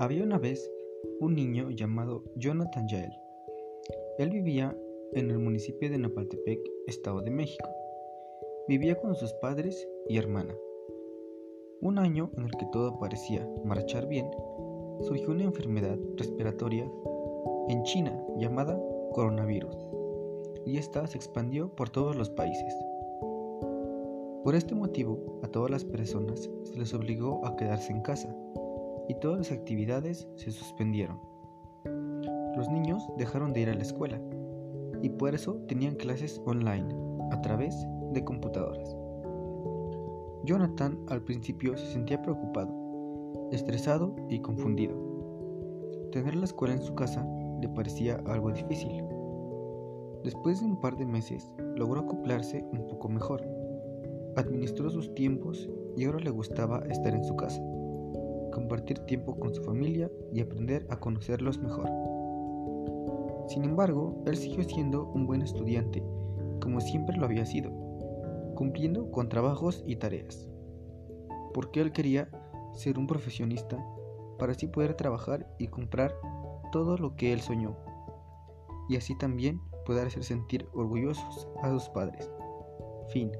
Había una vez un niño llamado Jonathan Yael. Él vivía en el municipio de Napaltepec, Estado de México. Vivía con sus padres y hermana. Un año en el que todo parecía marchar bien, surgió una enfermedad respiratoria en China llamada coronavirus, y esta se expandió por todos los países. Por este motivo, a todas las personas se les obligó a quedarse en casa y todas las actividades se suspendieron. Los niños dejaron de ir a la escuela y por eso tenían clases online a través de computadoras. Jonathan al principio se sentía preocupado, estresado y confundido. Tener la escuela en su casa le parecía algo difícil. Después de un par de meses logró acoplarse un poco mejor. Administró sus tiempos y ahora le gustaba estar en su casa compartir tiempo con su familia y aprender a conocerlos mejor. Sin embargo, él siguió siendo un buen estudiante, como siempre lo había sido, cumpliendo con trabajos y tareas, porque él quería ser un profesionista para así poder trabajar y comprar todo lo que él soñó, y así también poder hacer sentir orgullosos a sus padres. Fin.